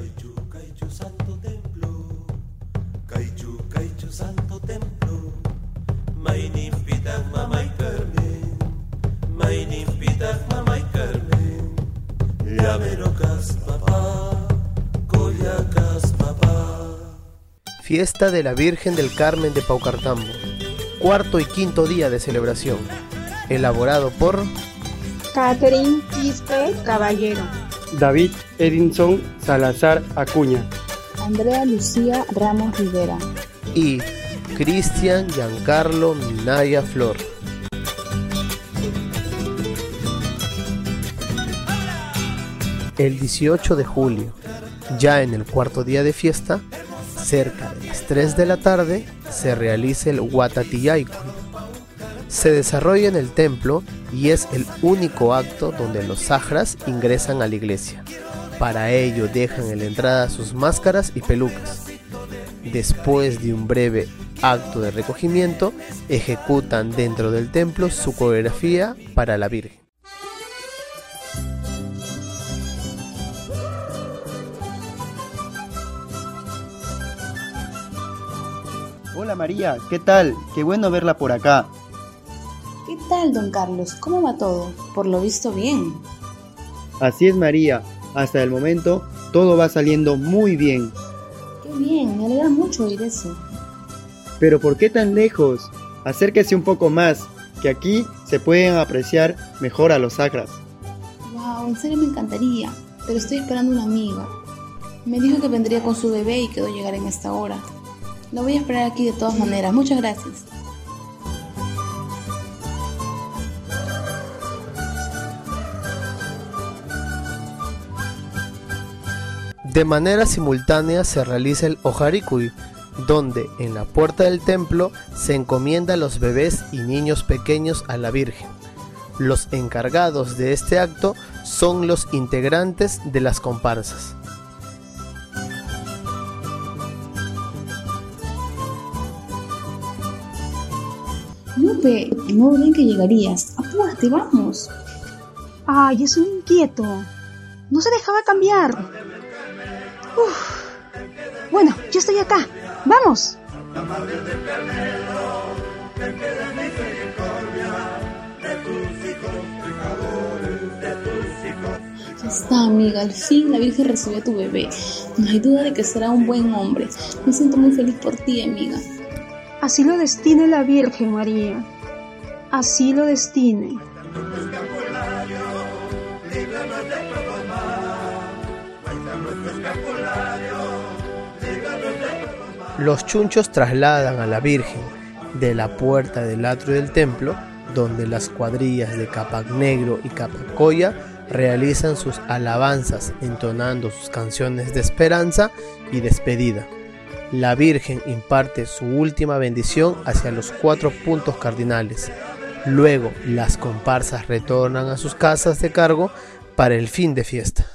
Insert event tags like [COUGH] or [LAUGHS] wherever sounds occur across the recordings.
Caichu, Caichu, Santo Templo. Caichu, Caichu, Santo Templo. Mainin pitak mamay Carmen. Mainin pitak mamay Carmen. Llamerokas papá. Coyacas papá. Fiesta de la Virgen del Carmen de Paucartambo. Cuarto y quinto día de celebración. Elaborado por Catherine Quispe Caballero. David Edinson Salazar Acuña. Andrea Lucía Ramos Rivera. y Cristian Giancarlo Minaya Flor. El 18 de julio, ya en el cuarto día de fiesta, cerca de las 3 de la tarde, se realiza el Huatatiyaikun. Se desarrolla en el templo y es el único acto donde los sajras ingresan a la iglesia. Para ello dejan en la entrada sus máscaras y pelucas. Después de un breve acto de recogimiento, ejecutan dentro del templo su coreografía para la Virgen. Hola María, ¿qué tal? Qué bueno verla por acá. ¿Qué tal, don Carlos? ¿Cómo va todo? Por lo visto bien. Así es María, hasta el momento todo va saliendo muy bien. Qué bien, me alegra mucho oír eso. Pero ¿por qué tan lejos? Acérquese un poco más, que aquí se pueden apreciar mejor a los sacras. Wow, en serio me encantaría, pero estoy esperando una amiga. Me dijo que vendría con su bebé y quedó llegar en esta hora. La voy a esperar aquí de todas maneras. Muchas gracias. De manera simultánea se realiza el Ojarikui, donde en la puerta del templo se encomienda a los bebés y niños pequeños a la Virgen. Los encargados de este acto son los integrantes de las comparsas. Lupe, no ven que llegarías. Apúrate, vamos. Ay, es un inquieto. No se dejaba cambiar. Uf. Bueno, yo estoy acá. Vamos. Ya está, amiga. Al fin la Virgen recibió a tu bebé. No hay duda de que será un buen hombre. Me siento muy feliz por ti, amiga. Así lo destine la Virgen María. Así lo destine. Los chunchos trasladan a la Virgen de la puerta del atrio del templo, donde las cuadrillas de Capac Negro y Capacoya realizan sus alabanzas entonando sus canciones de esperanza y despedida. La Virgen imparte su última bendición hacia los cuatro puntos cardinales. Luego las comparsas retornan a sus casas de cargo para el fin de fiesta.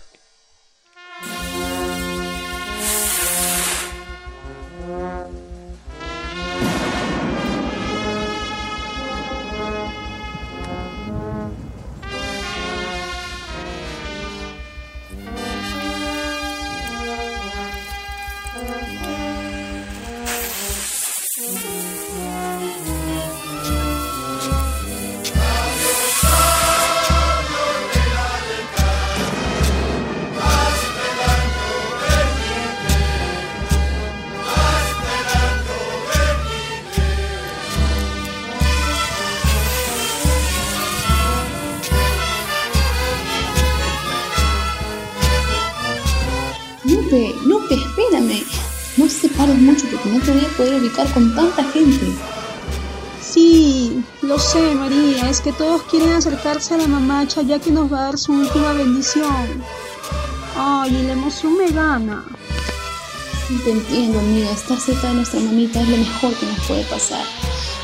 Mucho porque no te voy a poder ubicar con tanta gente. Sí, lo sé, María. Es que todos quieren acercarse a la mamacha ya que nos va a dar su última bendición. Ay, la emoción me gana. Te entiendo, amiga. Estar cerca de nuestra mamita es lo mejor que nos puede pasar.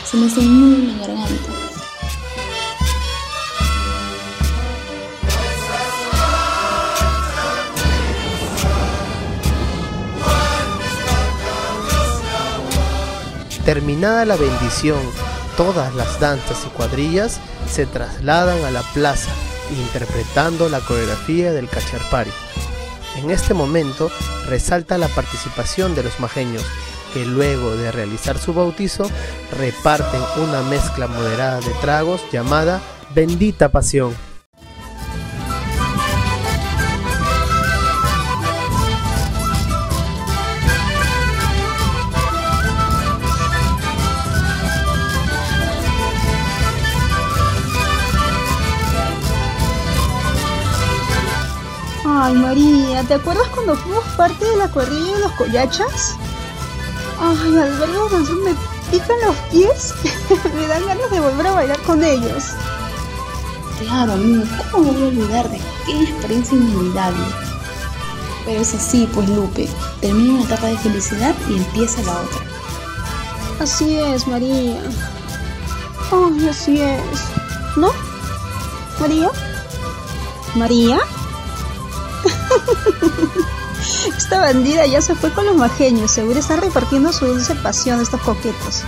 Se me hace en la garganta. Terminada la bendición, todas las danzas y cuadrillas se trasladan a la plaza interpretando la coreografía del Cacharpari. En este momento resalta la participación de los majeños, que luego de realizar su bautizo reparten una mezcla moderada de tragos llamada Bendita Pasión. Ay, María, ¿te acuerdas cuando fuimos parte de la cuadrilla de los collachas? Ay, al verlo danzar me pican los pies. [LAUGHS] me dan ganas de volver a bailar con ellos. Claro, amigo, ¿cómo voy a olvidar de aquella experiencia inolvidable? Pero es así, pues Lupe, termina una etapa de felicidad y empieza la otra. Así es, María. Ay, así es. ¿No? ¿María? ¿María? [LAUGHS] Esta bandida ya se fue con los majeños, seguro está repartiendo su dulce pasión a estos coquetos.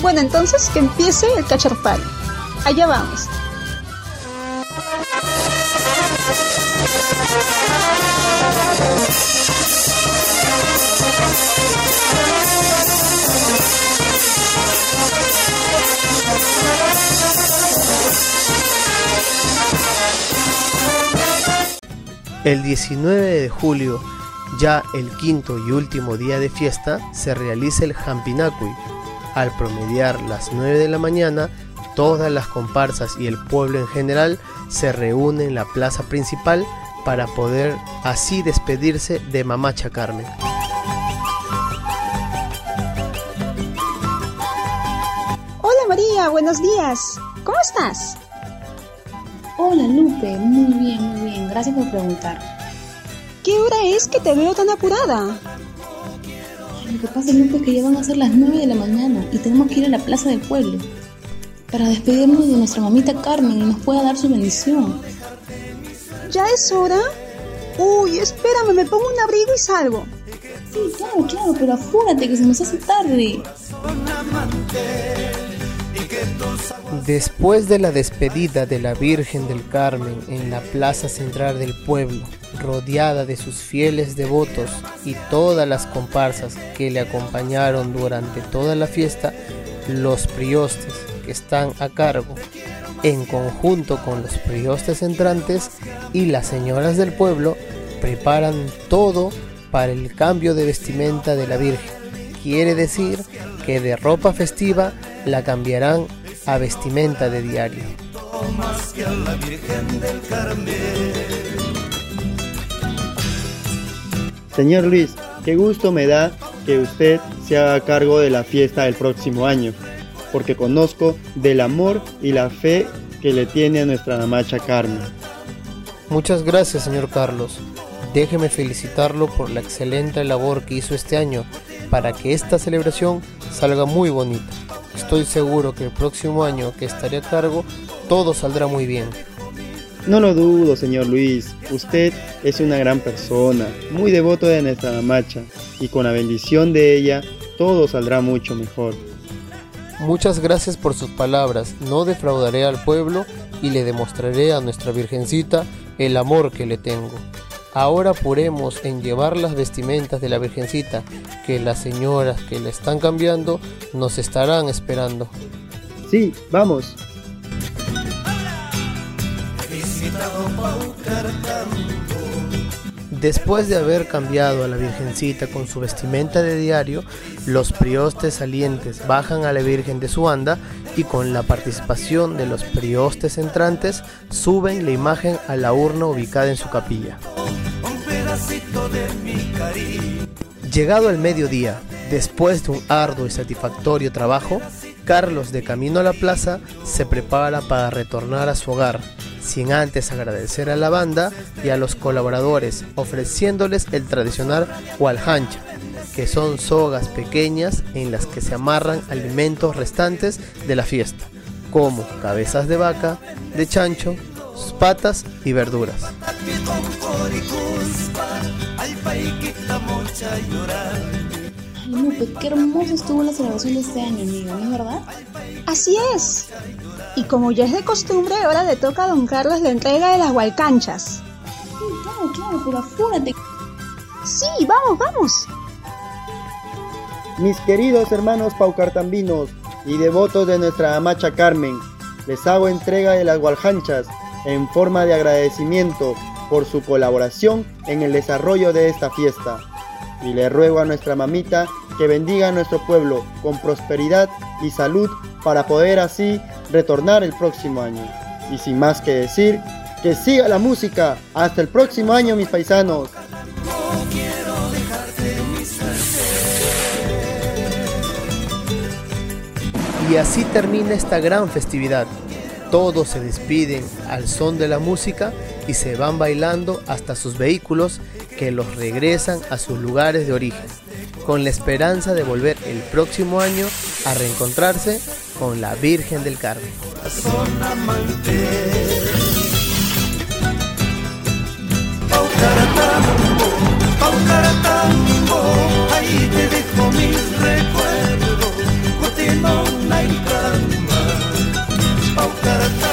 Bueno, entonces que empiece el cacharpal. Allá vamos. El 19 de julio, ya el quinto y último día de fiesta, se realiza el Hampinacui. Al promediar las 9 de la mañana, todas las comparsas y el pueblo en general se reúnen en la plaza principal para poder así despedirse de Mamacha Carmen. Hola María, buenos días. ¿Cómo estás? Hola Lupe, muy bien, muy bien, gracias por preguntar. ¿Qué hora es que te veo tan apurada? Lo que pasa Lupe es que ya van a ser las 9 de la mañana y tenemos que ir a la plaza del pueblo para despedirnos de nuestra mamita Carmen y nos pueda dar su bendición. ¿Ya es hora? Uy, espérame, me pongo un abrigo y salgo. Sí, claro, claro, pero apúrate que se nos hace tarde. Después de la despedida de la Virgen del Carmen en la plaza central del pueblo, rodeada de sus fieles devotos y todas las comparsas que le acompañaron durante toda la fiesta, los priostes que están a cargo, en conjunto con los priostes entrantes y las señoras del pueblo, preparan todo para el cambio de vestimenta de la Virgen. Quiere decir que de ropa festiva la cambiarán a vestimenta de diario. Señor Luis, qué gusto me da que usted se haga cargo de la fiesta del próximo año, porque conozco del amor y la fe que le tiene a nuestra mamacha Carmen. Muchas gracias, señor Carlos. Déjeme felicitarlo por la excelente labor que hizo este año para que esta celebración salga muy bonita. Estoy seguro que el próximo año que estaré a cargo todo saldrá muy bien. No lo dudo, señor Luis. Usted es una gran persona, muy devoto de nuestra mamacha, y con la bendición de ella todo saldrá mucho mejor. Muchas gracias por sus palabras. No defraudaré al pueblo y le demostraré a nuestra Virgencita el amor que le tengo. Ahora apuremos en llevar las vestimentas de la Virgencita, que las señoras que la están cambiando nos estarán esperando. Sí, vamos. Después de haber cambiado a la Virgencita con su vestimenta de diario, los priostes salientes bajan a la Virgen de su anda y con la participación de los priostes entrantes suben la imagen a la urna ubicada en su capilla. Llegado el mediodía, después de un arduo y satisfactorio trabajo, Carlos de camino a la plaza se prepara para retornar a su hogar, sin antes agradecer a la banda y a los colaboradores, ofreciéndoles el tradicional hualhancha, que son sogas pequeñas en las que se amarran alimentos restantes de la fiesta, como cabezas de vaca, de chancho, patas y verduras. Ay, Lupe, qué hermoso estuvo la celebración de este año, amiga, ¿no es verdad? Así es. Y como ya es de costumbre, ahora le toca a don Carlos la entrega de las hualcanchas. Sí, claro, claro, pero apúrate. Sí, vamos, vamos. Mis queridos hermanos paucartambinos y devotos de nuestra amacha Carmen, les hago entrega de las gualjanchas en forma de agradecimiento por su colaboración en el desarrollo de esta fiesta. Y le ruego a nuestra mamita que bendiga a nuestro pueblo con prosperidad y salud para poder así retornar el próximo año. Y sin más que decir, que siga la música. Hasta el próximo año, mis paisanos. Y así termina esta gran festividad. Todos se despiden al son de la música y se van bailando hasta sus vehículos que los regresan a sus lugares de origen, con la esperanza de volver el próximo año a reencontrarse con la Virgen del Carmen. o cara